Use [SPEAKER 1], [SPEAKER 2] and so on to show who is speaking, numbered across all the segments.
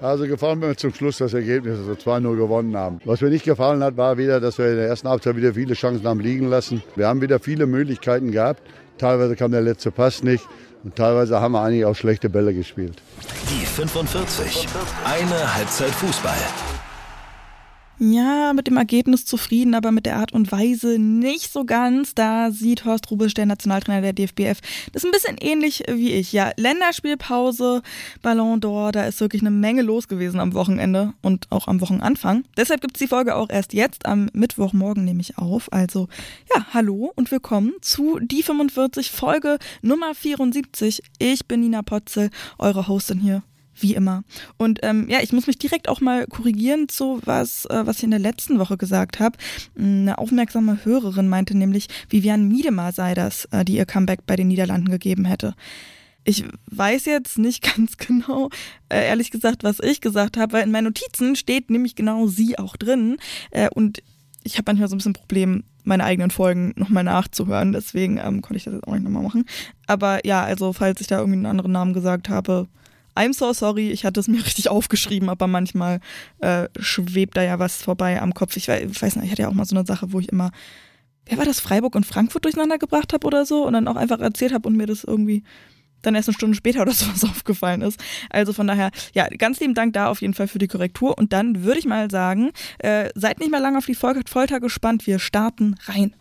[SPEAKER 1] Also gefallen mir zum Schluss das Ergebnis, dass wir 2-0 gewonnen haben. Was mir nicht gefallen hat, war wieder, dass wir in der ersten Halbzeit wieder viele Chancen haben liegen lassen. Wir haben wieder viele Möglichkeiten gehabt. Teilweise kam der letzte Pass nicht und teilweise haben wir eigentlich auch schlechte Bälle gespielt.
[SPEAKER 2] Die 45. Eine Halbzeit Fußball
[SPEAKER 3] ja, mit dem Ergebnis zufrieden, aber mit der Art und Weise nicht so ganz. Da sieht Horst Rubisch, der Nationaltrainer der DFBF, das ist ein bisschen ähnlich wie ich. Ja, Länderspielpause, Ballon d'Or, da ist wirklich eine Menge los gewesen am Wochenende und auch am Wochenanfang. Deshalb gibt es die Folge auch erst jetzt, am Mittwochmorgen nehme ich auf. Also, ja, hallo und willkommen zu die 45 Folge Nummer 74. Ich bin Nina Potzel, eure Hostin hier wie immer. Und ähm, ja, ich muss mich direkt auch mal korrigieren zu was, äh, was ich in der letzten Woche gesagt habe. Eine aufmerksame Hörerin meinte nämlich, Vivian Miedema sei das, äh, die ihr Comeback bei den Niederlanden gegeben hätte. Ich weiß jetzt nicht ganz genau, äh, ehrlich gesagt, was ich gesagt habe, weil in meinen Notizen steht nämlich genau sie auch drin. Äh, und ich habe manchmal so ein bisschen Problem, meine eigenen Folgen nochmal nachzuhören. Deswegen ähm, konnte ich das jetzt auch nicht nochmal machen. Aber ja, also falls ich da irgendwie einen anderen Namen gesagt habe, I'm so sorry, ich hatte es mir richtig aufgeschrieben, aber manchmal äh, schwebt da ja was vorbei am Kopf. Ich weiß nicht, ich hatte ja auch mal so eine Sache, wo ich immer, wer war das, Freiburg und Frankfurt durcheinander gebracht habe oder so und dann auch einfach erzählt habe und mir das irgendwie dann erst eine Stunde später oder sowas aufgefallen ist. Also von daher, ja, ganz lieben Dank da auf jeden Fall für die Korrektur. Und dann würde ich mal sagen, äh, seid nicht mehr lange auf die Folter gespannt. Wir starten rein.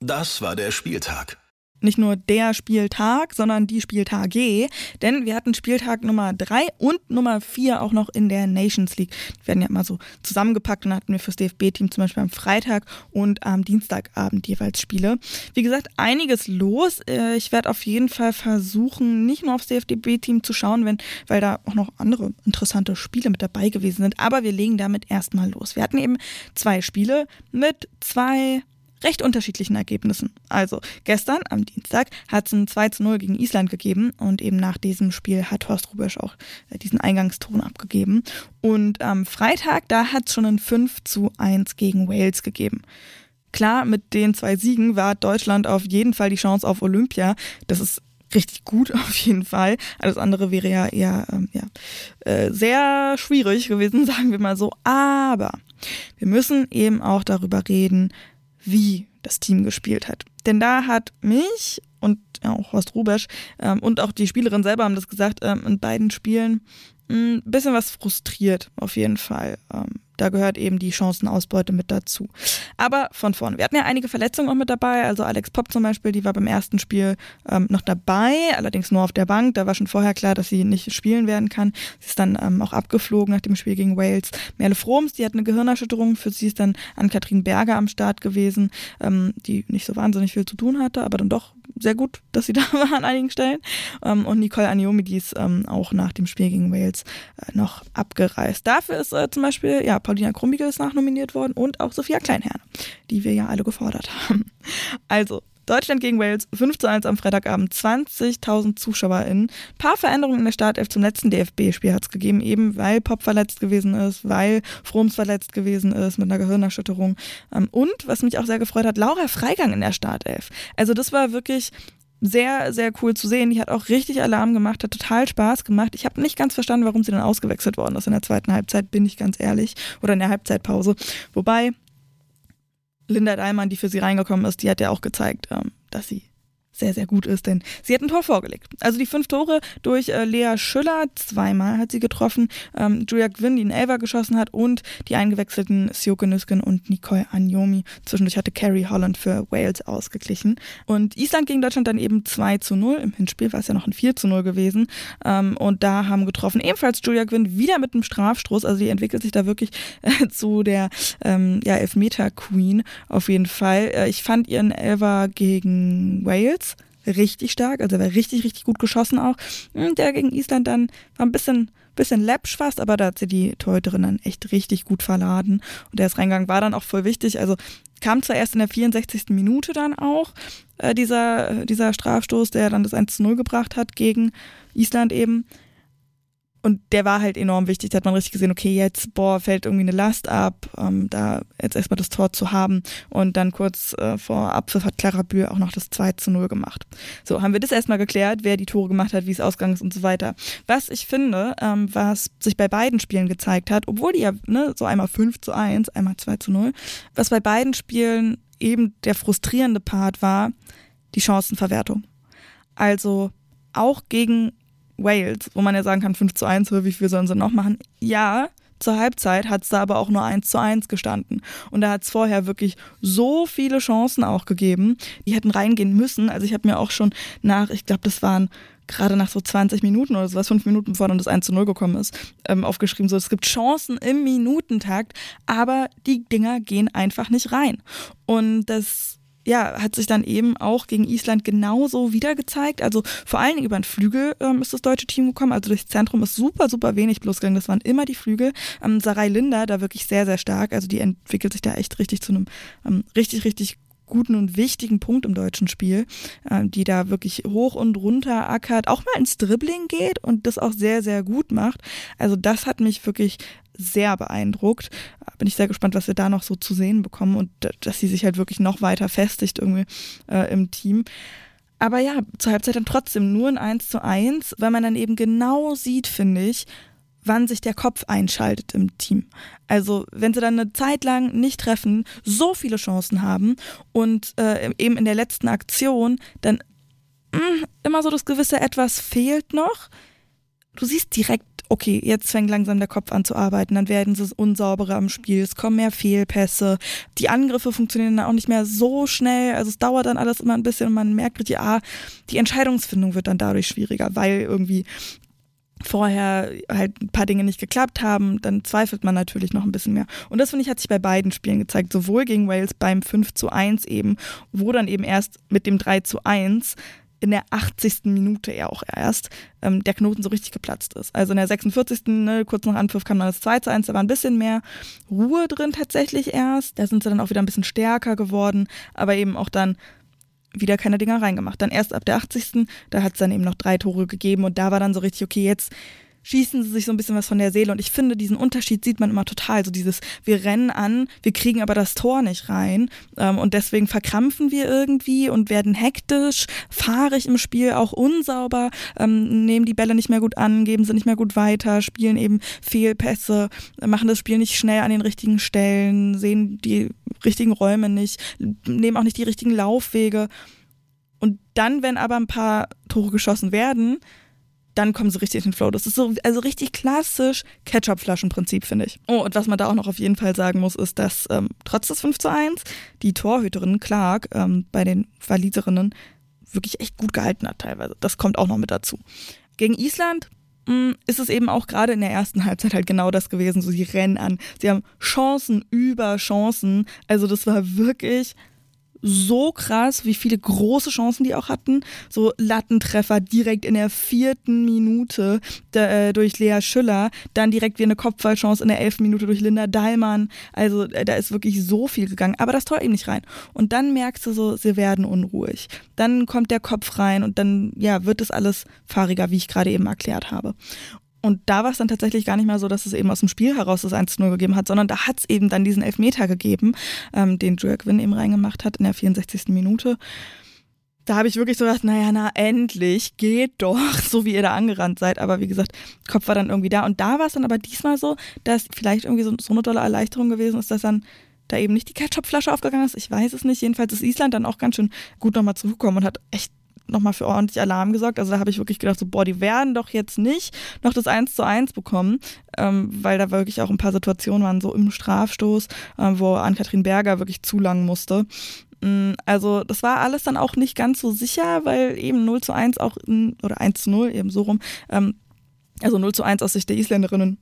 [SPEAKER 2] Das war der Spieltag
[SPEAKER 3] nicht nur der Spieltag, sondern die Spieltage, denn wir hatten Spieltag Nummer drei und Nummer vier auch noch in der Nations League. Die werden ja immer so zusammengepackt und hatten wir fürs DFB-Team zum Beispiel am Freitag und am Dienstagabend jeweils Spiele. Wie gesagt, einiges los. Äh, ich werde auf jeden Fall versuchen, nicht nur aufs DFB-Team zu schauen, wenn, weil da auch noch andere interessante Spiele mit dabei gewesen sind. Aber wir legen damit erstmal los. Wir hatten eben zwei Spiele mit zwei recht unterschiedlichen Ergebnissen. Also gestern am Dienstag hat es ein 2 zu 0 gegen Island gegeben und eben nach diesem Spiel hat Horst Rubisch auch äh, diesen Eingangston abgegeben. Und am Freitag, da hat es schon ein 5 zu 1 gegen Wales gegeben. Klar, mit den zwei Siegen war Deutschland auf jeden Fall die Chance auf Olympia. Das ist richtig gut auf jeden Fall. Alles andere wäre ja eher ähm, ja, äh, sehr schwierig gewesen, sagen wir mal so. Aber wir müssen eben auch darüber reden, wie das Team gespielt hat. Denn da hat mich und auch Horst Rubesch ähm, und auch die Spielerin selber haben das gesagt, ähm, in beiden Spielen ein bisschen was frustriert, auf jeden Fall. Ähm, da gehört eben die Chancenausbeute mit dazu. Aber von vorne. Wir hatten ja einige Verletzungen auch mit dabei. Also Alex Popp zum Beispiel, die war beim ersten Spiel ähm, noch dabei, allerdings nur auf der Bank. Da war schon vorher klar, dass sie nicht spielen werden kann. Sie ist dann ähm, auch abgeflogen nach dem Spiel gegen Wales. Merle Froms, die hat eine Gehirnerschütterung. Für sie ist dann Ann-Kathrin Berger am Start gewesen, ähm, die nicht so wahnsinnig viel zu tun hatte, aber dann doch sehr gut, dass sie da war an einigen Stellen. Ähm, und Nicole Aniomi, die ist ähm, auch nach dem Spiel gegen Wales äh, noch abgereist. Dafür ist äh, zum Beispiel, ja, Paulina Krummigel ist nachnominiert worden und auch Sophia Kleinherr, die wir ja alle gefordert haben. Also, Deutschland gegen Wales, 5 zu 1 am Freitagabend, 20.000 ZuschauerInnen. Ein paar Veränderungen in der Startelf zum letzten DFB-Spiel hat es gegeben, eben weil Pop verletzt gewesen ist, weil Froms verletzt gewesen ist mit einer Gehirnerschütterung. Ähm, und, was mich auch sehr gefreut hat, Laura Freigang in der Startelf. Also das war wirklich sehr, sehr cool zu sehen. Die hat auch richtig Alarm gemacht, hat total Spaß gemacht. Ich habe nicht ganz verstanden, warum sie dann ausgewechselt worden ist in der zweiten Halbzeit, bin ich ganz ehrlich. Oder in der Halbzeitpause. Wobei, Linda Daimann, die für sie reingekommen ist, die hat ja auch gezeigt, ähm, dass sie sehr, sehr gut ist, denn sie hat ein Tor vorgelegt. Also die fünf Tore durch äh, Lea Schüller, zweimal hat sie getroffen, ähm, Julia Gwynn, die einen Elver geschossen hat und die eingewechselten Sioke Nüsken und Nicole Anjomi. Zwischendurch hatte Carrie Holland für Wales ausgeglichen. Und Island gegen Deutschland dann eben 2 zu 0. Im Hinspiel war es ja noch ein 4 zu 0 gewesen. Ähm, und da haben getroffen ebenfalls Julia Gwynn wieder mit einem Strafstoß. Also die entwickelt sich da wirklich äh, zu der ähm, ja, Elfmeter-Queen auf jeden Fall. Äh, ich fand ihren Elver gegen Wales richtig stark, also er war richtig, richtig gut geschossen auch. Der gegen Island dann war ein bisschen, bisschen läppsch fast, aber da hat sie die Torhüterin dann echt richtig gut verladen. Und der ist reingegangen, war dann auch voll wichtig. Also kam zwar erst in der 64. Minute dann auch äh, dieser, dieser Strafstoß, der dann das 1 zu 0 gebracht hat gegen Island eben. Und der war halt enorm wichtig. Da hat man richtig gesehen, okay, jetzt, boah, fällt irgendwie eine Last ab, ähm, da jetzt erstmal das Tor zu haben. Und dann kurz äh, vor Abpfiff hat Clara Bühl auch noch das 2 zu 0 gemacht. So, haben wir das erstmal geklärt, wer die Tore gemacht hat, wie es ausgegangen ist und so weiter. Was ich finde, ähm, was sich bei beiden Spielen gezeigt hat, obwohl die ja ne, so einmal 5 zu 1, einmal 2 zu 0, was bei beiden Spielen eben der frustrierende Part war, die Chancenverwertung. Also auch gegen Wales, wo man ja sagen kann, 5 zu 1, wie viel sollen sie noch machen? Ja, zur Halbzeit hat es da aber auch nur 1 zu 1 gestanden. Und da hat es vorher wirklich so viele Chancen auch gegeben, die hätten reingehen müssen. Also ich habe mir auch schon nach, ich glaube, das waren gerade nach so 20 Minuten oder sowas, fünf Minuten bevor dann das 1 zu 0 gekommen ist, ähm, aufgeschrieben, so es gibt Chancen im Minutentakt, aber die Dinger gehen einfach nicht rein. Und das ja, hat sich dann eben auch gegen Island genauso wieder gezeigt. Also vor allen Dingen über den Flügel ähm, ist das deutsche Team gekommen. Also durchs Zentrum ist super, super wenig bloß gegangen. Das waren immer die Flügel. Ähm, Sarai Linda da wirklich sehr, sehr stark. Also die entwickelt sich da echt richtig zu einem ähm, richtig, richtig guten und wichtigen Punkt im deutschen Spiel, äh, die da wirklich hoch und runter ackert, auch mal ins Dribbling geht und das auch sehr, sehr gut macht. Also das hat mich wirklich sehr beeindruckt. Bin ich sehr gespannt, was wir da noch so zu sehen bekommen und dass sie sich halt wirklich noch weiter festigt irgendwie äh, im Team. Aber ja, zur Halbzeit dann trotzdem nur ein 1 zu 1, weil man dann eben genau sieht, finde ich, wann sich der Kopf einschaltet im Team. Also wenn sie dann eine Zeit lang nicht treffen, so viele Chancen haben und äh, eben in der letzten Aktion dann mh, mm, immer so das gewisse Etwas fehlt noch. Du siehst direkt, okay, jetzt fängt langsam der Kopf an zu arbeiten, dann werden sie unsauberer im Spiel, es kommen mehr Fehlpässe, die Angriffe funktionieren dann auch nicht mehr so schnell, also es dauert dann alles immer ein bisschen und man merkt, ja, ah, die Entscheidungsfindung wird dann dadurch schwieriger, weil irgendwie vorher halt ein paar Dinge nicht geklappt haben, dann zweifelt man natürlich noch ein bisschen mehr. Und das finde ich hat sich bei beiden Spielen gezeigt, sowohl gegen Wales beim 5 zu 1 eben, wo dann eben erst mit dem 3 zu 1 in der 80. Minute ja auch erst ähm, der Knoten so richtig geplatzt ist. Also in der 46. Ne, kurz nach Anpfiff kam dann das 2 zu 1, da war ein bisschen mehr Ruhe drin tatsächlich erst. Da sind sie dann auch wieder ein bisschen stärker geworden, aber eben auch dann wieder keine Dinger reingemacht. Dann erst ab der 80. Da hat es dann eben noch drei Tore gegeben und da war dann so richtig, okay, jetzt schießen sie sich so ein bisschen was von der Seele. Und ich finde, diesen Unterschied sieht man immer total. So dieses, wir rennen an, wir kriegen aber das Tor nicht rein. Ähm, und deswegen verkrampfen wir irgendwie und werden hektisch, fahrig im Spiel, auch unsauber, ähm, nehmen die Bälle nicht mehr gut an, geben sie nicht mehr gut weiter, spielen eben Fehlpässe, machen das Spiel nicht schnell an den richtigen Stellen, sehen die richtigen Räume nicht, nehmen auch nicht die richtigen Laufwege. Und dann, wenn aber ein paar Tore geschossen werden, dann kommen sie richtig in den Flow. Das ist so, also richtig klassisch Ketchup-Flaschen-Prinzip, finde ich. Oh, und was man da auch noch auf jeden Fall sagen muss, ist, dass ähm, trotz des 5 zu 1 die Torhüterin Clark ähm, bei den Waliserinnen wirklich echt gut gehalten hat teilweise. Das kommt auch noch mit dazu. Gegen Island mh, mm, ist es eben auch gerade in der ersten Halbzeit halt genau das gewesen. So, sie rennen an. Sie haben Chancen über Chancen. Also das war wirklich so krass, wie viele große Chancen die auch hatten. So Lattentreffer direkt in der vierten Minute äh, durch Lea Schüller, dann direkt wie eine Kopfballchance in der elften Minute durch Linda Dahlmann. Also äh, da ist wirklich so viel gegangen, aber das Tor eben nicht rein. Und dann merkst du so, sie werden unruhig. Dann kommt der Kopf rein und dann ja wird es alles fahriger, wie ich gerade eben erklärt habe. Und da war es dann tatsächlich gar nicht mal so, dass es eben aus dem Spiel heraus das 1-0 gegeben hat, sondern da hat es eben dann diesen Elfmeter gegeben, ähm, den Julia Quinn eben reingemacht hat in der 64. Minute. Da habe ich wirklich so gedacht, naja, na endlich, geht doch, so wie ihr da angerannt seid. Aber wie gesagt, Kopf war dann irgendwie da. Und da war es dann aber diesmal so, dass vielleicht irgendwie so, so eine tolle Erleichterung gewesen ist, dass dann da eben nicht die Ketchupflasche aufgegangen ist. Ich weiß es nicht. Jedenfalls ist Island dann auch ganz schön gut nochmal zurückgekommen und hat echt nochmal für ordentlich Alarm gesorgt. Also da habe ich wirklich gedacht, so, boah, die werden doch jetzt nicht noch das 1 zu 1 bekommen, ähm, weil da wirklich auch ein paar Situationen waren, so im Strafstoß, äh, wo Ann-Kathrin Berger wirklich zu lang musste. Mm, also das war alles dann auch nicht ganz so sicher, weil eben 0 zu 1 auch, oder 1 zu 0 eben so rum, ähm, also 0 zu 1 aus Sicht der Isländerinnen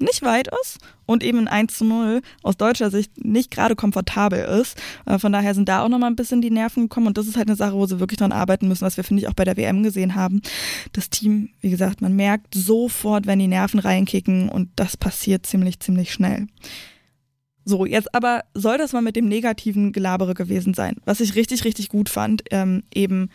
[SPEAKER 3] nicht weit ist und eben ein 1 zu 0 aus deutscher Sicht nicht gerade komfortabel ist. Äh, von daher sind da auch nochmal ein bisschen die Nerven gekommen und das ist halt eine Sache, wo sie wirklich dran arbeiten müssen, was wir, finde ich, auch bei der WM gesehen haben. Das Team, wie gesagt, man merkt sofort, wenn die Nerven reinkicken und das passiert ziemlich, ziemlich schnell. So, jetzt aber soll das mal mit dem negativen Gelabere gewesen sein. Was ich richtig, richtig gut fand, ähm, eben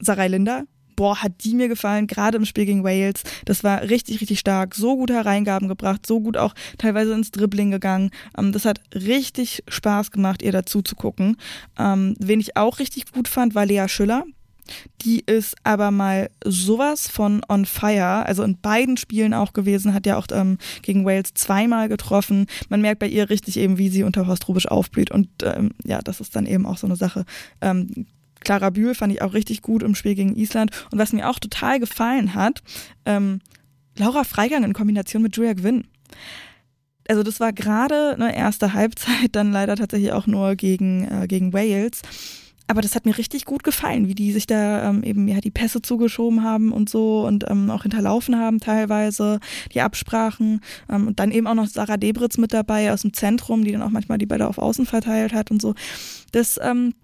[SPEAKER 3] Sarai Linda, boah, hat die mir gefallen, gerade im Spiel gegen Wales. Das war richtig, richtig stark. So gute Hereingaben gebracht, so gut auch teilweise ins Dribbling gegangen. Ähm, das hat richtig Spaß gemacht, ihr dazu zu gucken. Ähm, wen ich auch richtig gut fand, war Lea Schüller. Die ist aber mal sowas von on fire, also in beiden Spielen auch gewesen, hat ja auch ähm, gegen Wales zweimal getroffen. Man merkt bei ihr richtig eben, wie sie unter Horst Rubisch aufblüht und ähm, ja, das ist dann eben auch so eine Sache. Ähm, Clara Bühl fand ich auch richtig gut im Spiel gegen Island. Und was mir auch total gefallen hat, ähm, Laura Freigang in Kombination mit Julia Gwynn. Also das war gerade eine erste Halbzeit, dann leider tatsächlich auch nur gegen, äh, gegen Wales. Aber das hat mir richtig gut gefallen, wie die sich da ähm, eben ja die Pässe zugeschoben haben und so und ähm, auch hinterlaufen haben teilweise, die Absprachen. Ähm, und dann eben auch noch Sarah Debritz mit dabei aus dem Zentrum, die dann auch manchmal die Bälle auf Außen verteilt hat und so. Das, ähm,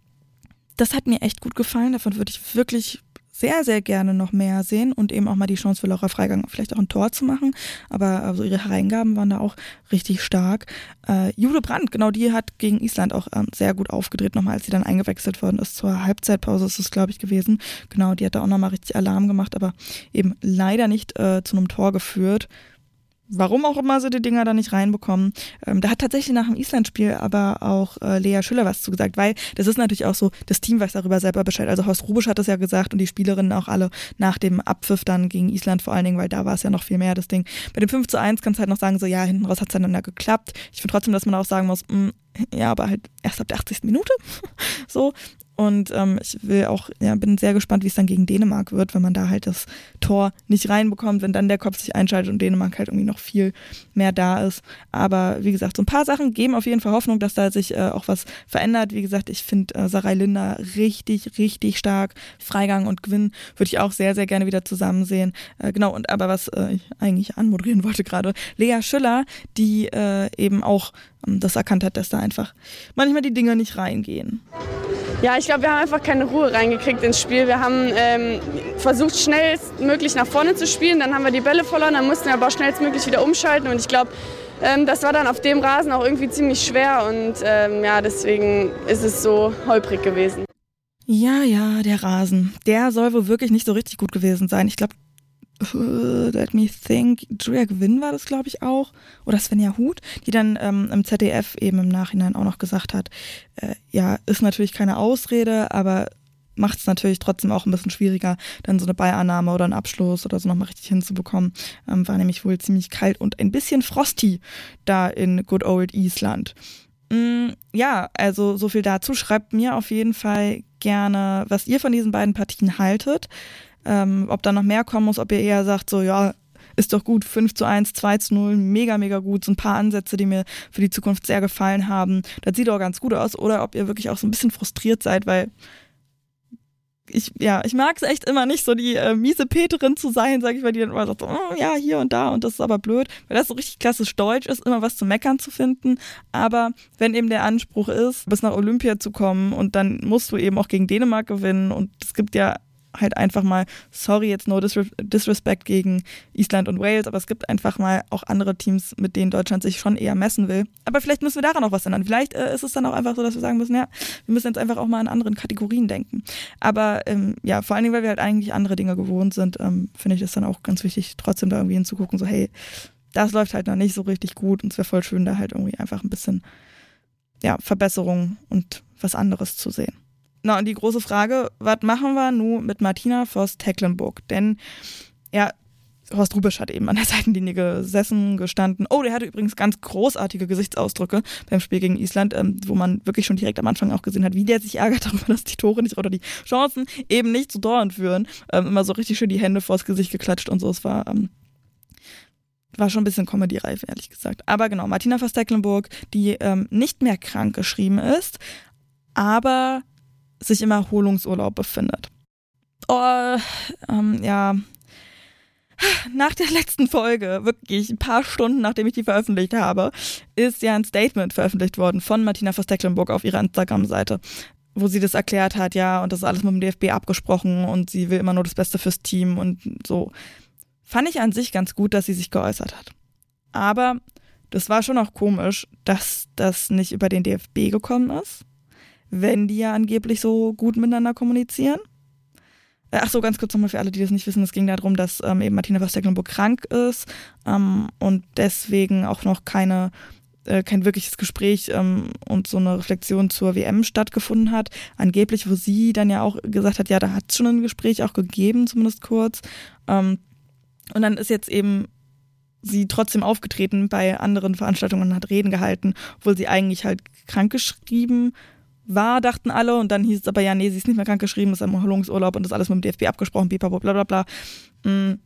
[SPEAKER 3] das hat mir echt gut gefallen. Davon würde ich wirklich sehr, sehr gerne noch mehr sehen und eben auch mal die Chance für Laura Freigang vielleicht auch ein Tor zu machen. Aber also ihre Hereingaben waren da auch richtig stark. Äh, Jule Brandt, genau die hat gegen Island auch ähm, sehr gut aufgedreht, nochmal als sie dann eingewechselt worden ist. Zur Halbzeitpause ist es, glaube ich, gewesen. Genau, die hat da auch nochmal richtig Alarm gemacht, aber eben leider nicht äh, zu einem Tor geführt warum auch immer sie die Dinger da nicht reinbekommen. Ähm, da hat tatsächlich nach dem Island-Spiel aber auch äh, Lea Schüller was zugesagt, weil das ist natürlich auch so, das Team weiß darüber selber Bescheid. Also Horst Rubisch hat das ja gesagt und die Spielerinnen auch alle nach dem Abpfiff dann gegen Island vor allen Dingen, weil da war es ja noch viel mehr das Ding. Bei dem 5 zu 1 kannst du halt noch sagen, so ja, hinten raus hat es dann ja geklappt. Ich finde trotzdem, dass man auch sagen muss, mh, mm, ja, aber halt erst ab der 80. Minute. so. Und ähm, ich will auch, ja, bin sehr gespannt, wie es dann gegen Dänemark wird, wenn man da halt das Tor nicht reinbekommt, wenn dann der Kopf sich einschaltet und Dänemark halt irgendwie noch viel mehr da ist. Aber wie gesagt, so ein paar Sachen geben auf jeden Fall Hoffnung, dass da sich äh, auch was verändert. Wie gesagt, ich finde äh, Sarai Linda richtig, richtig stark. Freigang und Gwyn würde ich auch sehr, sehr gerne wieder zusammen sehen. Äh, genau, und aber was äh, ich eigentlich anmoderieren wollte gerade, Lea Schüller, die äh, eben auch ähm, das erkannt hat, dass da einfach manchmal die Dinger nicht reingehen.
[SPEAKER 4] Ja, ich glaube, wir haben einfach keine Ruhe reingekriegt ins Spiel. Wir haben ähm, versucht, schnellstmöglich nach vorne zu spielen. Dann haben wir die Bälle verloren, dann mussten wir aber schnellstmöglich wieder umschalten. Und ich glaube, ähm, das war dann auf dem Rasen auch irgendwie ziemlich schwer. Und ähm, ja, deswegen ist es so holprig gewesen.
[SPEAKER 3] Ja, ja, der Rasen. Der soll wohl wirklich nicht so richtig gut gewesen sein. Ich glaube, let me think, Julia Gwynn war das, glaube ich, auch, oder Svenja Huth, die dann ähm, im ZDF eben im Nachhinein auch noch gesagt hat, äh, ja, ist natürlich keine Ausrede, aber macht es natürlich trotzdem auch ein bisschen schwieriger, dann so eine Beiannahme oder einen Abschluss oder so nochmal richtig hinzubekommen. Ähm, war nämlich wohl ziemlich kalt und ein bisschen frosty da in Good Old Island. Mm, ja, also so viel dazu. Schreibt mir auf jeden Fall gerne, was ihr von diesen beiden Partien haltet ähm, ob da noch mehr kommen muss, ob ihr eher sagt, so ja, ist doch gut, 5 zu 1, 2 zu 0, mega, mega gut. So ein paar Ansätze, die mir für die Zukunft sehr gefallen haben. Das sieht auch ganz gut aus. Oder ob ihr wirklich auch so ein bisschen frustriert seid, weil ich, ja, ich mag es echt immer nicht, so die äh, miese Peterin zu sein, sage ich, weil die dann immer sagt, oh, ja, hier und da und das ist aber blöd, weil das so richtig klassisch deutsch ist, immer was zu meckern zu finden. Aber wenn eben der Anspruch ist, bis nach Olympia zu kommen und dann musst du eben auch gegen Dänemark gewinnen und es gibt ja halt einfach mal, sorry, jetzt no disrespect gegen Island und Wales, aber es gibt einfach mal auch andere Teams, mit denen Deutschland sich schon eher messen will. Aber vielleicht müssen wir daran auch was ändern. Vielleicht äh, ist es dann auch einfach so, dass wir sagen müssen, ja, wir müssen jetzt einfach auch mal in anderen Kategorien denken. Aber ähm, ja, vor allen Dingen, weil wir halt eigentlich andere Dinge gewohnt sind, ähm, finde ich das dann auch ganz wichtig, trotzdem da irgendwie hinzugucken, so hey, das läuft halt noch nicht so richtig gut und es wäre voll schön, da halt irgendwie einfach ein bisschen ja, Verbesserung und was anderes zu sehen. Na, und die große Frage, was machen wir nun mit Martina Voss-Tecklenburg? Denn ja, Horst Rubisch hat eben an der Seitenlinie gesessen, gestanden. Oh, der hatte übrigens ganz großartige Gesichtsausdrücke beim Spiel gegen Island, ähm, wo man wirklich schon direkt am Anfang auch gesehen hat, wie der sich ärgert darüber, dass die Tore nicht oder die Chancen eben nicht zu Toren führen. Ähm, immer so richtig schön die Hände vors Gesicht geklatscht und so. Es war, ähm, war schon ein bisschen Comedy-reif, ehrlich gesagt. Aber genau, Martina Voss-Tecklenburg, die ähm, nicht mehr krank geschrieben ist, aber sich im Erholungsurlaub befindet. Oh, ähm, ja. Nach der letzten Folge, wirklich ein paar Stunden nachdem ich die veröffentlicht habe, ist ja ein Statement veröffentlicht worden von Martina Verstecklenburg auf ihrer Instagram-Seite, wo sie das erklärt hat, ja, und das ist alles mit dem DFB abgesprochen und sie will immer nur das Beste fürs Team und so. Fand ich an sich ganz gut, dass sie sich geäußert hat. Aber das war schon auch komisch, dass das nicht über den DFB gekommen ist wenn die ja angeblich so gut miteinander kommunizieren. Äh, ach so, ganz kurz nochmal für alle, die das nicht wissen. Es ging darum, dass ähm, eben Martina Voss-Tecklenburg krank ist ähm, und deswegen auch noch keine äh, kein wirkliches Gespräch ähm, und so eine Reflexion zur WM stattgefunden hat. Angeblich, wo sie dann ja auch gesagt hat, ja, da hat es schon ein Gespräch auch gegeben, zumindest kurz. Ähm, und dann ist jetzt eben sie trotzdem aufgetreten bei anderen Veranstaltungen und hat Reden gehalten, obwohl sie eigentlich halt krankgeschrieben war, dachten alle. Und dann hieß es aber, ja, nee, sie ist nicht mehr krankgeschrieben, ist im Erholungsurlaub und ist alles mit dem DFB abgesprochen, bla bla bla bla. Mm.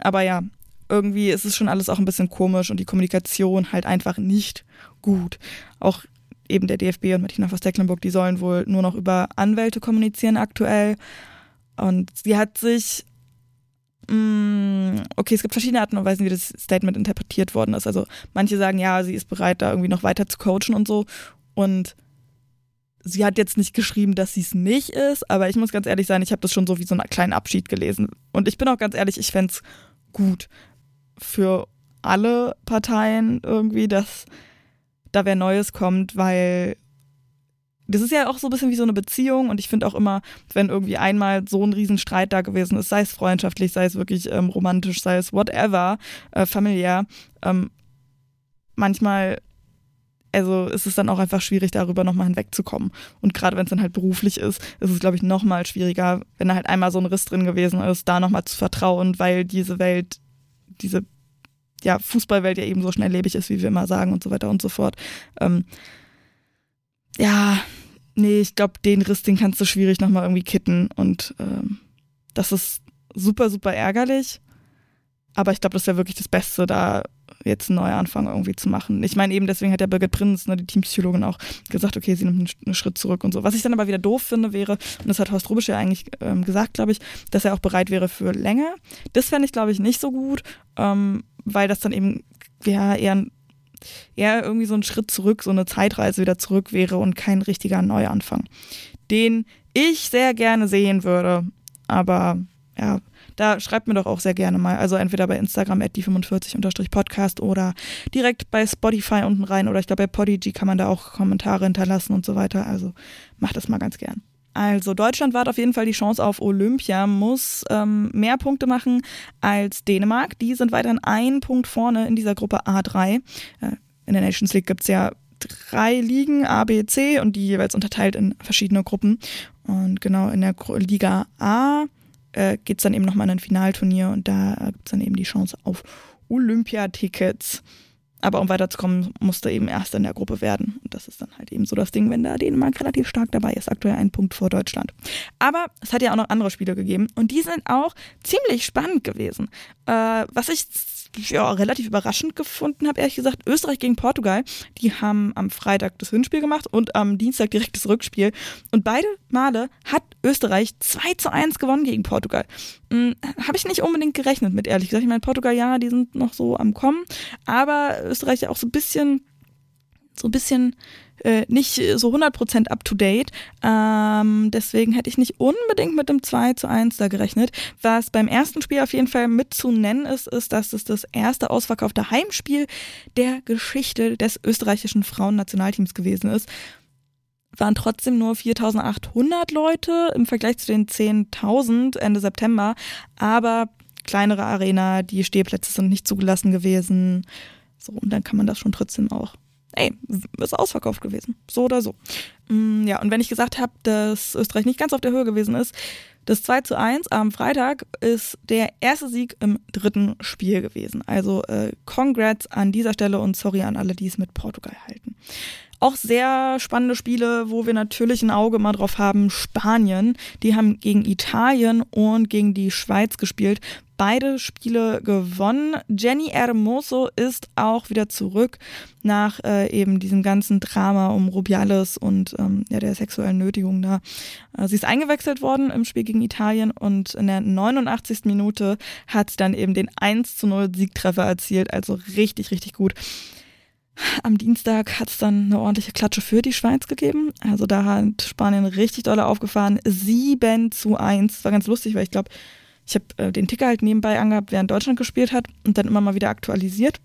[SPEAKER 3] Aber ja, irgendwie ist es schon alles auch ein bisschen komisch und die Kommunikation halt einfach nicht gut. Auch eben der DFB und Martina Voss-Tecklenburg, die sollen wohl nur noch über Anwälte kommunizieren aktuell. Und sie hat sich, mm, okay, es gibt verschiedene Arten und Weisen, wie das Statement interpretiert worden ist. Also manche sagen, ja, sie ist bereit, da irgendwie noch weiter zu coachen und so. Und sie hat jetzt nicht geschrieben, dass sie es nicht ist, aber ich muss ganz ehrlich sein, ich habe das schon so wie so einen kleinen Abschied gelesen. Und ich bin auch ganz ehrlich, ich fände es gut, für alle Parteien irgendwie, dass da wer Neues kommt, weil das ist ja auch so ein bisschen wie so eine Beziehung und ich finde auch immer, wenn irgendwie einmal so ein Riesenstreit da gewesen ist, sei es freundschaftlich, sei es wirklich ähm, romantisch, sei es whatever, äh, familiär, ähm, manchmal, also ist es dann auch einfach schwierig, darüber nochmal hinwegzukommen. Und gerade wenn es dann halt beruflich ist, ist es, glaube ich, nochmal schwieriger, wenn da halt einmal so ein Riss drin gewesen ist, da nochmal zu vertrauen, weil diese Welt diese ja, Fußballwelt ja eben so schnelllebig ist, wie wir immer sagen und so weiter und so fort. Ähm, ja, nee, ich glaube, den Riss, den kannst du schwierig nochmal irgendwie kitten und ähm, das ist super, super ärgerlich. Aber ich glaube, das wäre wirklich das Beste, da jetzt einen Neuanfang irgendwie zu machen. Ich meine, eben deswegen hat ja Birgit Prinz, ne, die Teampsychologin, auch gesagt, okay, sie nimmt einen Schritt zurück und so. Was ich dann aber wieder doof finde, wäre, und das hat Horst Rubisch ja eigentlich ähm, gesagt, glaube ich, dass er auch bereit wäre für länger. Das fände ich, glaube ich, nicht so gut, ähm, weil das dann eben ja, eher, eher irgendwie so ein Schritt zurück, so eine Zeitreise wieder zurück wäre und kein richtiger Neuanfang. Den ich sehr gerne sehen würde, aber ja, da schreibt mir doch auch sehr gerne mal. Also entweder bei Instagram at die45-podcast oder direkt bei Spotify unten rein oder ich glaube bei Podigy kann man da auch Kommentare hinterlassen und so weiter. Also macht das mal ganz gern. Also Deutschland wart auf jeden Fall die Chance auf Olympia, muss ähm, mehr Punkte machen als Dänemark. Die sind weiterhin ein Punkt vorne in dieser Gruppe A3. Äh, in der Nations League gibt es ja drei Ligen, A, B, C, und die jeweils unterteilt in verschiedene Gruppen. Und genau in der Liga A äh, geht es dann eben nochmal in ein Finalturnier und da gibt es dann eben die Chance auf Olympiatickets. Aber um weiterzukommen, musste eben erst in der Gruppe werden. Und das ist dann halt eben so das Ding, wenn da Dänemark relativ stark dabei ist. Aktuell ein Punkt vor Deutschland. Aber es hat ja auch noch andere Spiele gegeben und die sind auch ziemlich spannend gewesen. Äh, was ich ja, relativ überraschend gefunden habe, ehrlich gesagt, Österreich gegen Portugal. Die haben am Freitag das Hinspiel gemacht und am Dienstag direkt das Rückspiel. Und beide Male hat Österreich 2 zu 1 gewonnen gegen Portugal. Hm, habe ich nicht unbedingt gerechnet mit, ehrlich gesagt. Ich meine, Portugal, ja, die sind noch so am Kommen, aber Österreich ja auch so ein bisschen, so ein bisschen äh, nicht so 100% up to date. Ähm, deswegen hätte ich nicht unbedingt mit dem 2 zu 1 da gerechnet. Was beim ersten Spiel auf jeden Fall mit zu nennen ist, ist, dass es das erste ausverkaufte Heimspiel der Geschichte des österreichischen Frauennationalteams gewesen ist waren trotzdem nur 4800 Leute im Vergleich zu den 10.000 Ende September, aber kleinere Arena, die Stehplätze sind nicht zugelassen gewesen. So, und dann kann man das schon trotzdem auch ey, ist ausverkauft gewesen. So oder so. Mm, ja, und wenn ich gesagt habe, dass Österreich nicht ganz auf der Höhe gewesen ist, das 2 zu 1 am Freitag ist der erste Sieg im dritten Spiel gewesen. Also äh, Congrats an dieser Stelle und sorry an alle, die es mit Portugal halten. Auch sehr spannende Spiele, wo wir natürlich ein Auge mal drauf haben. Spanien, die haben gegen Italien und gegen die Schweiz gespielt. Beide Spiele gewonnen. Jenny Hermoso ist auch wieder zurück nach äh, eben diesem ganzen Drama um Rubiales und ähm, ja, der sexuellen Nötigung da. Äh, sie ist eingewechselt worden im Spiel gegen Italien und in der 89. Minute hat sie dann eben den 1 zu 0 Siegtreffer erzielt. Also richtig, richtig gut. Am Dienstag hat es dann eine ordentliche Klatsche für die Schweiz gegeben. Also da hat Spanien richtig doll aufgefahren. 7 zu 1. War ganz lustig, weil ich glaube, ich habe äh, den Ticker halt nebenbei angehabt, während Deutschland gespielt hat und dann immer mal wieder aktualisiert.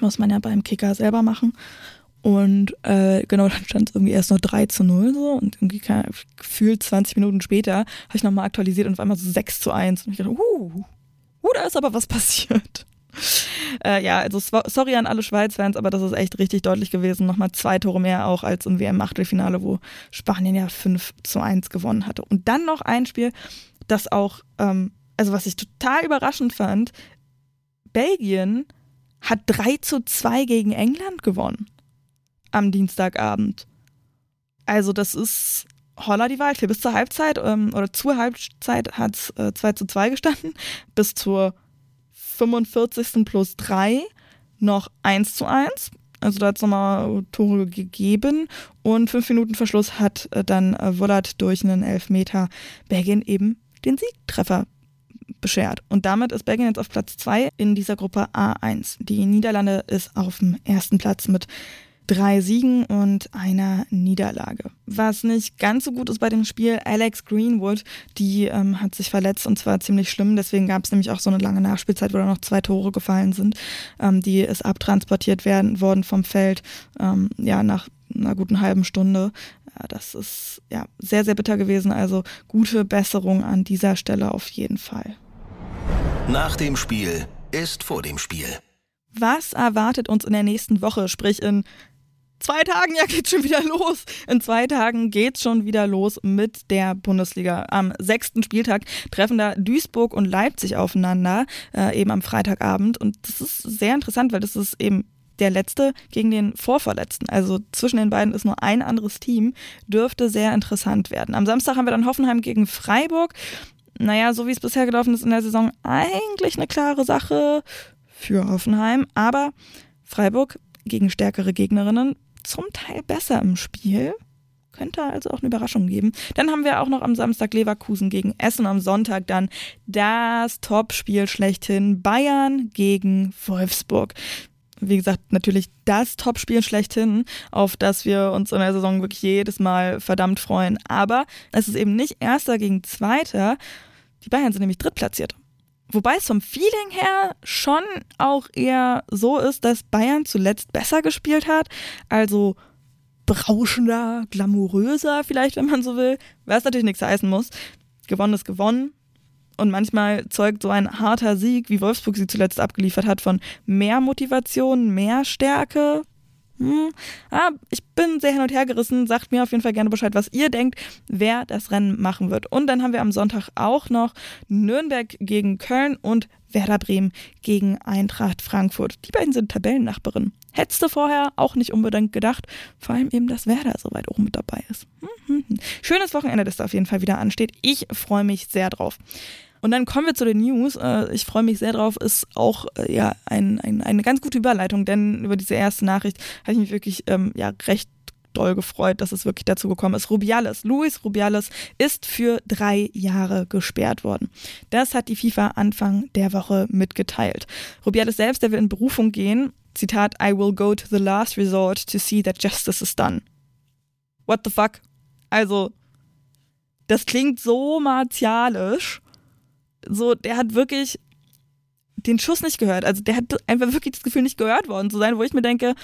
[SPEAKER 3] Muss man ja beim Kicker selber machen. Und äh, genau, dann stand es irgendwie erst noch 3 zu 0 so und irgendwie keine, gefühlt 20 Minuten später habe ich nochmal aktualisiert und auf einmal so 6 zu 1. Und ich dachte, uh, uh da ist aber was passiert. Äh, ja, also sorry an alle Schweiz-Fans, aber das ist echt richtig deutlich gewesen. Nochmal zwei Tore mehr auch als im WM-Achtelfinale, wo Spanien ja 5 zu 1 gewonnen hatte. Und dann noch ein Spiel, das auch, ähm, also was ich total überraschend fand, Belgien hat 3 zu 2 gegen England gewonnen am Dienstagabend. Also das ist Holla die Waldfee. Bis zur Halbzeit ähm, oder zur Halbzeit hat es äh, 2 zu 2 gestanden. Bis zur 45. plus 3 noch 1 zu 1. Also da hat es nochmal Tore gegeben. Und fünf Minuten Verschluss hat äh, dann äh, Wollert durch einen Elfmeter Belgien eben den Siegtreffer beschert. Und damit ist Belgien jetzt auf Platz 2 in dieser Gruppe A1. Die Niederlande ist auf dem ersten Platz mit drei Siegen und einer Niederlage. Was nicht ganz so gut ist bei dem Spiel, Alex Greenwood, die ähm, hat sich verletzt und zwar ziemlich schlimm. Deswegen gab es nämlich auch so eine lange Nachspielzeit, wo da noch zwei Tore gefallen sind. Ähm, die ist abtransportiert werden, worden vom Feld, ähm, ja, nach einer guten halben Stunde. Ja, das ist ja sehr, sehr bitter gewesen. Also gute Besserung an dieser Stelle auf jeden Fall.
[SPEAKER 2] Nach dem Spiel ist vor dem Spiel.
[SPEAKER 3] Was erwartet uns in der nächsten Woche, sprich in zwei Tagen, ja, geht's schon wieder los. In zwei Tagen geht's schon wieder los mit der Bundesliga. Am sechsten Spieltag treffen da Duisburg und Leipzig aufeinander, äh, eben am Freitagabend. Und das ist sehr interessant, weil das ist eben der letzte gegen den Vorverletzten. Also zwischen den beiden ist nur ein anderes Team. Dürfte sehr interessant werden. Am Samstag haben wir dann Hoffenheim gegen Freiburg. Naja, so wie es bisher gelaufen ist in der Saison, eigentlich eine klare Sache für Hoffenheim. Aber Freiburg gegen stärkere Gegnerinnen zum Teil besser im Spiel. Könnte also auch eine Überraschung geben. Dann haben wir auch noch am Samstag Leverkusen gegen Essen, am Sonntag dann das Topspiel schlechthin Bayern gegen Wolfsburg. Wie gesagt, natürlich das Topspiel schlechthin, auf das wir uns in der Saison wirklich jedes Mal verdammt freuen. Aber es ist eben nicht Erster gegen Zweiter. Die Bayern sind nämlich Drittplatziert. Wobei es vom Feeling her schon auch eher so ist, dass Bayern zuletzt besser gespielt hat. Also berauschender, glamouröser vielleicht, wenn man so will. Was natürlich nichts heißen muss. Gewonnen ist gewonnen. Und manchmal zeugt so ein harter Sieg, wie Wolfsburg sie zuletzt abgeliefert hat, von mehr Motivation, mehr Stärke, hm, ah, ich bin sehr hin und her gerissen. Sagt mir auf jeden Fall gerne Bescheid, was ihr denkt, wer das Rennen machen wird. Und dann haben wir am Sonntag auch noch Nürnberg gegen Köln und Werder Bremen gegen Eintracht Frankfurt. Die beiden sind Tabellennachbarinnen. Hättest du vorher auch nicht unbedingt gedacht, vor allem eben, dass Werder so weit oben mit dabei ist. Hm, hm, hm. Schönes Wochenende, das da auf jeden Fall wieder ansteht. Ich freue mich sehr drauf. Und dann kommen wir zu den News. Äh, ich freue mich sehr drauf. Ist auch äh, ja ein, ein, eine ganz gute Überleitung, denn über diese erste Nachricht habe ich mich wirklich ähm, ja recht doll gefreut, dass es wirklich dazu gekommen ist. Rubiales, Luis Rubiales ist für drei Jahre gesperrt worden. Das hat die FIFA Anfang der Woche mitgeteilt. Rubiales selbst, der will in Berufung gehen. Zitat, I will go to the last resort to see that justice is done. What the fuck? Also, das klingt so martialisch so, der hat wirklich den Schuss nicht gehört. Also der hat einfach wirklich das Gefühl, nicht gehört worden zu sein, wo ich mir denke,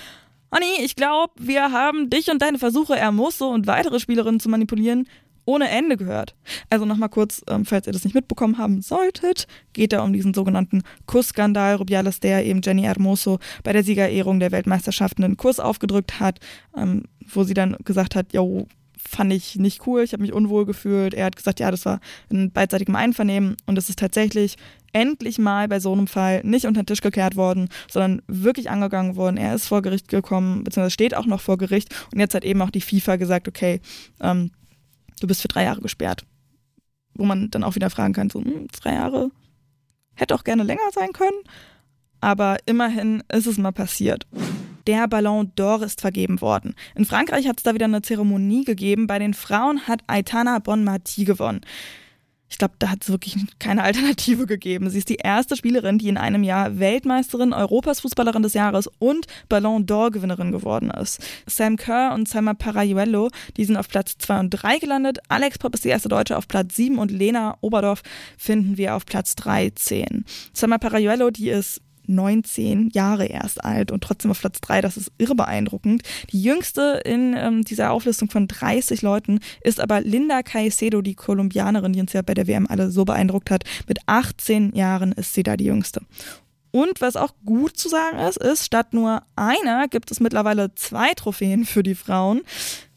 [SPEAKER 3] Honey, ich glaube, wir haben dich und deine Versuche, Ermoso und weitere Spielerinnen zu manipulieren, ohne Ende gehört. Also nochmal kurz, ähm, falls ihr das nicht mitbekommen haben solltet, geht da um diesen sogenannten Kussskandal. Rubiales, der eben Jenny Hermoso bei der Siegerehrung der Weltmeisterschaften einen Kurs aufgedrückt hat, ähm, wo sie dann gesagt hat, yo, fand ich nicht cool, ich habe mich unwohl gefühlt. Er hat gesagt, ja, das war ein beidseitiges Einvernehmen und es ist tatsächlich endlich mal bei so einem Fall nicht unter den Tisch gekehrt worden, sondern wirklich angegangen worden. Er ist vor Gericht gekommen, beziehungsweise steht auch noch vor Gericht und jetzt hat eben auch die FIFA gesagt, okay, ähm, du bist für drei Jahre gesperrt. Wo man dann auch wieder fragen kann, so, hm, drei Jahre hätte auch gerne länger sein können, aber immerhin ist es mal passiert der Ballon d'Or ist vergeben worden. In Frankreich hat es da wieder eine Zeremonie gegeben. Bei den Frauen hat Aitana Bonmati gewonnen. Ich glaube, da hat es wirklich keine Alternative gegeben. Sie ist die erste Spielerin, die in einem Jahr Weltmeisterin, Europas Fußballerin des Jahres und Ballon d'Or-Gewinnerin geworden ist. Sam Kerr und Selma Parayuelo, die sind auf Platz 2 und 3 gelandet. Alex Pop ist die erste Deutsche auf Platz 7 und Lena Oberdorf finden wir auf Platz 13. Selma Parayuelo, die ist 19 Jahre erst alt und trotzdem auf Platz 3. Das ist irre beeindruckend. Die jüngste in ähm, dieser Auflistung von 30 Leuten ist aber Linda Caicedo, die Kolumbianerin, die uns ja bei der WM alle so beeindruckt hat. Mit 18 Jahren ist sie da die jüngste. Und was auch gut zu sagen ist, ist, statt nur einer gibt es mittlerweile zwei Trophäen für die Frauen,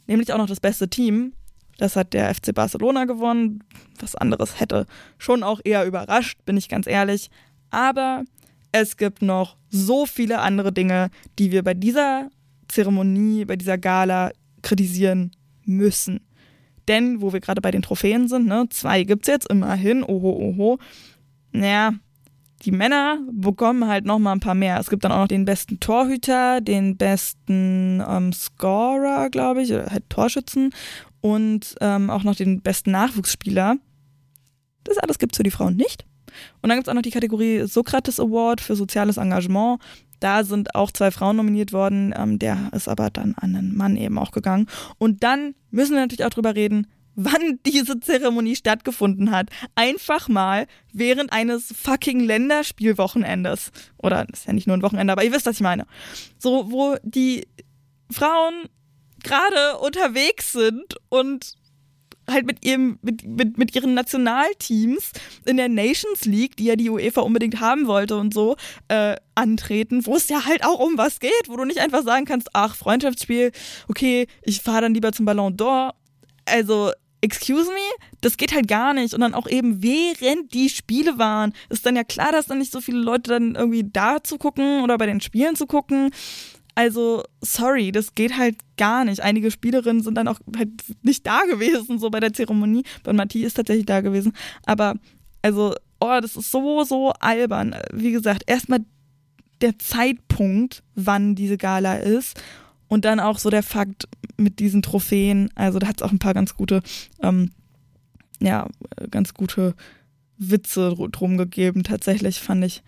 [SPEAKER 3] nämlich auch noch das beste Team. Das hat der FC Barcelona gewonnen. Was anderes hätte schon auch eher überrascht, bin ich ganz ehrlich. Aber es gibt noch so viele andere Dinge, die wir bei dieser Zeremonie, bei dieser Gala kritisieren müssen. Denn, wo wir gerade bei den Trophäen sind, ne, zwei gibt es jetzt immerhin, oho, oho. Naja, die Männer bekommen halt noch mal ein paar mehr. Es gibt dann auch noch den besten Torhüter, den besten ähm, Scorer, glaube ich, oder halt Torschützen und ähm, auch noch den besten Nachwuchsspieler. Das alles gibt es für die Frauen nicht. Und dann gibt es auch noch die Kategorie Sokrates Award für soziales Engagement. Da sind auch zwei Frauen nominiert worden. Ähm, der ist aber dann an einen Mann eben auch gegangen. Und dann müssen wir natürlich auch drüber reden, wann diese Zeremonie stattgefunden hat. Einfach mal während eines fucking Länderspielwochenendes. Oder ist ja nicht nur ein Wochenende, aber ihr wisst, was ich meine. So, wo die Frauen gerade unterwegs sind und halt mit ihrem, mit, mit, mit ihren Nationalteams in der Nations League, die ja die UEFA unbedingt haben wollte und so, äh, antreten, wo es ja halt auch um was geht, wo du nicht einfach sagen kannst, ach, Freundschaftsspiel, okay, ich fahre dann lieber zum Ballon d'Or. Also, excuse me, das geht halt gar nicht. Und dann auch eben während die Spiele waren, ist dann ja klar, dass dann nicht so viele Leute dann irgendwie da zu gucken oder bei den Spielen zu gucken. Also, sorry, das geht halt gar nicht. Einige Spielerinnen sind dann auch halt nicht da gewesen, so bei der Zeremonie. Bei Matthias ist tatsächlich da gewesen. Aber, also, oh, das ist so, so albern. Wie gesagt, erstmal der Zeitpunkt, wann diese Gala ist. Und dann auch so der Fakt mit diesen Trophäen. Also, da hat es auch ein paar ganz gute, ähm, ja, ganz gute Witze drum gegeben. Tatsächlich fand ich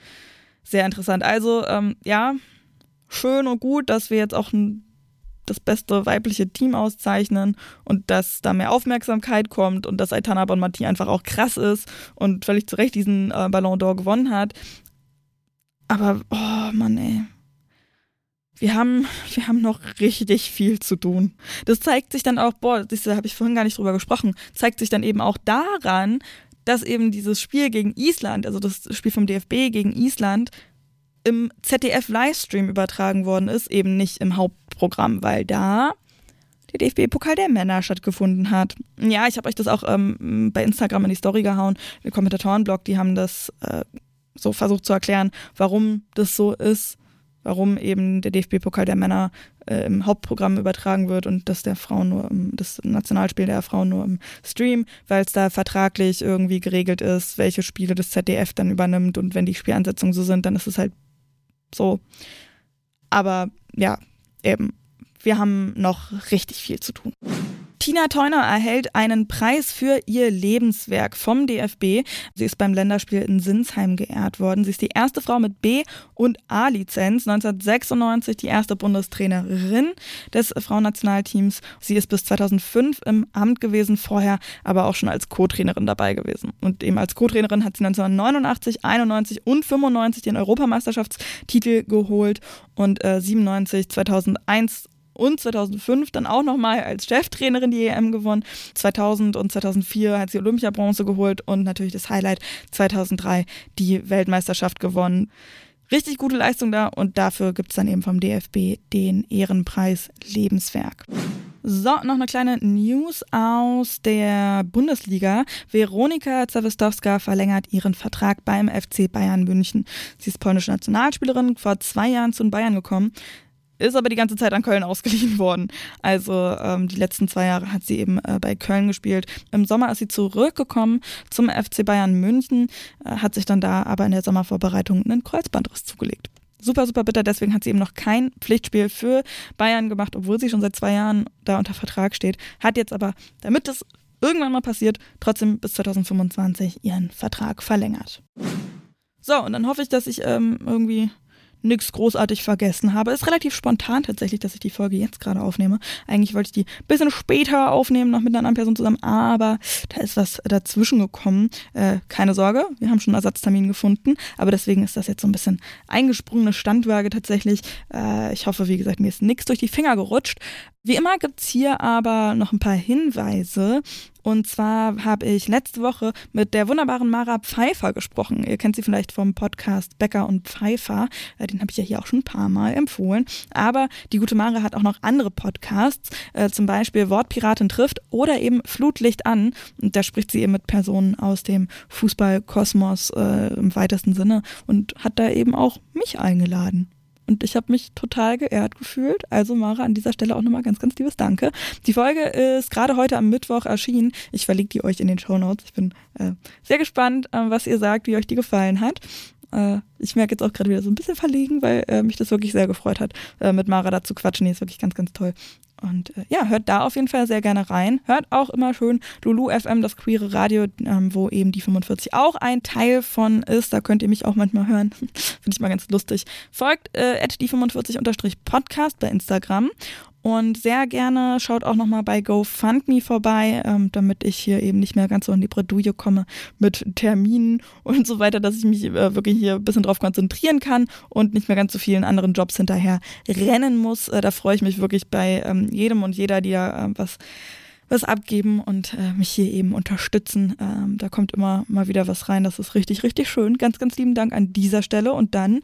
[SPEAKER 3] sehr interessant. Also, ähm, ja, schön und gut, dass wir jetzt auch ein, das beste weibliche Team auszeichnen und dass da mehr Aufmerksamkeit kommt und dass Aitana Bonmati einfach auch krass ist und völlig zu Recht diesen äh, Ballon d'Or gewonnen hat. Aber, oh Mann, ey. Wir haben, wir haben noch richtig viel zu tun. Das zeigt sich dann auch, boah, das habe ich vorhin gar nicht drüber gesprochen, zeigt sich dann eben auch daran, dass eben dieses Spiel gegen Island, also das Spiel vom DFB gegen Island, im ZDF-Livestream übertragen worden ist, eben nicht im Hauptprogramm, weil da der DFB-Pokal der Männer stattgefunden hat. Ja, ich habe euch das auch ähm, bei Instagram in die Story gehauen. Der Kommentatorenblog, die haben das äh, so versucht zu erklären, warum das so ist, warum eben der DFB-Pokal der Männer äh, im Hauptprogramm übertragen wird und das der Frauen nur im, das Nationalspiel der Frauen nur im Stream, weil es da vertraglich irgendwie geregelt ist, welche Spiele das ZDF dann übernimmt und wenn die Spielansetzungen so sind, dann ist es halt so. Aber ja, eben, wir haben noch richtig viel zu tun. Tina Theuner erhält einen Preis für ihr Lebenswerk vom DFB. Sie ist beim Länderspiel in Sinsheim geehrt worden. Sie ist die erste Frau mit B- und A-Lizenz. 1996 die erste Bundestrainerin des Frauennationalteams. Sie ist bis 2005 im Amt gewesen, vorher aber auch schon als Co-Trainerin dabei gewesen. Und eben als Co-Trainerin hat sie 1989, 91 und 95 den Europameisterschaftstitel geholt und äh, 97, 2001 und 2005 dann auch nochmal als Cheftrainerin die EM gewonnen. 2000 und 2004 hat sie Olympiabronze geholt und natürlich das Highlight 2003 die Weltmeisterschaft gewonnen. Richtig gute Leistung da und dafür gibt es dann eben vom DFB den Ehrenpreis Lebenswerk. So, noch eine kleine News aus der Bundesliga. Veronika Zawistowska verlängert ihren Vertrag beim FC Bayern München. Sie ist polnische Nationalspielerin, vor zwei Jahren zu den Bayern gekommen ist aber die ganze Zeit an Köln ausgeliehen worden. Also ähm, die letzten zwei Jahre hat sie eben äh, bei Köln gespielt. Im Sommer ist sie zurückgekommen zum FC Bayern München, äh, hat sich dann da aber in der Sommervorbereitung einen Kreuzbandriss zugelegt. Super, super bitter. Deswegen hat sie eben noch kein Pflichtspiel für Bayern gemacht, obwohl sie schon seit zwei Jahren da unter Vertrag steht. Hat jetzt aber, damit das irgendwann mal passiert, trotzdem bis 2025 ihren Vertrag verlängert. So, und dann hoffe ich, dass ich ähm, irgendwie nichts großartig vergessen habe. Ist relativ spontan tatsächlich, dass ich die Folge jetzt gerade aufnehme. Eigentlich wollte ich die ein bisschen später aufnehmen, noch mit einer anderen Person zusammen, aber da ist was dazwischen gekommen. Äh, keine Sorge, wir haben schon einen Ersatztermin gefunden, aber deswegen ist das jetzt so ein bisschen eingesprungene Standwaage tatsächlich. Äh, ich hoffe, wie gesagt, mir ist nichts durch die Finger gerutscht. Wie immer gibt's hier aber noch ein paar Hinweise. Und zwar habe ich letzte Woche mit der wunderbaren Mara Pfeiffer gesprochen. Ihr kennt sie vielleicht vom Podcast Becker und Pfeiffer. Äh, den habe ich ja hier auch schon ein paar Mal empfohlen. Aber die gute Mara hat auch noch andere Podcasts, äh, zum Beispiel Wortpiratin trifft oder eben Flutlicht an. Und da spricht sie eben mit Personen aus dem Fußballkosmos äh, im weitesten Sinne und hat da eben auch mich eingeladen. Und ich habe mich total geehrt gefühlt. Also Mara, an dieser Stelle auch nochmal ganz, ganz liebes Danke. Die Folge ist gerade heute am Mittwoch erschienen. Ich verlinke die euch in den Show Notes. Ich bin äh, sehr gespannt, äh, was ihr sagt, wie euch die gefallen hat. Äh, ich merke jetzt auch gerade wieder so ein bisschen verlegen, weil äh, mich das wirklich sehr gefreut hat, äh, mit Mara da zu quatschen. Die ist wirklich ganz, ganz toll. Und äh, ja, hört da auf jeden Fall sehr gerne rein. Hört auch immer schön Lulu FM, das queere Radio, ähm, wo eben die 45 auch ein Teil von ist. Da könnt ihr mich auch manchmal hören. Finde ich mal ganz lustig. Folgt äh, die 45 Podcast bei Instagram und sehr gerne schaut auch nochmal bei GoFundMe vorbei, ähm, damit ich hier eben nicht mehr ganz so in die Bredouille komme mit Terminen und so weiter, dass ich mich äh, wirklich hier ein bisschen drauf konzentrieren kann und nicht mehr ganz so vielen anderen Jobs hinterher rennen muss. Äh, da freue ich mich wirklich bei ähm, jedem und jeder, die da äh, was was abgeben und äh, mich hier eben unterstützen. Ähm, da kommt immer mal wieder was rein. Das ist richtig, richtig schön. Ganz, ganz lieben Dank an dieser Stelle. Und dann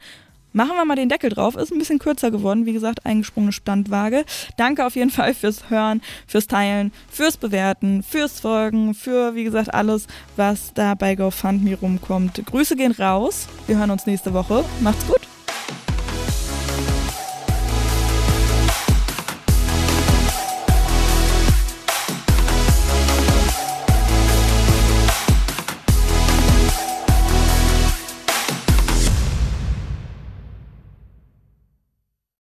[SPEAKER 3] Machen wir mal den Deckel drauf. Ist ein bisschen kürzer geworden. Wie gesagt, eingesprungene Standwaage. Danke auf jeden Fall fürs Hören, fürs Teilen, fürs Bewerten, fürs Folgen, für, wie gesagt, alles, was da bei GoFundMe rumkommt. Grüße gehen raus. Wir hören uns nächste Woche. Macht's gut.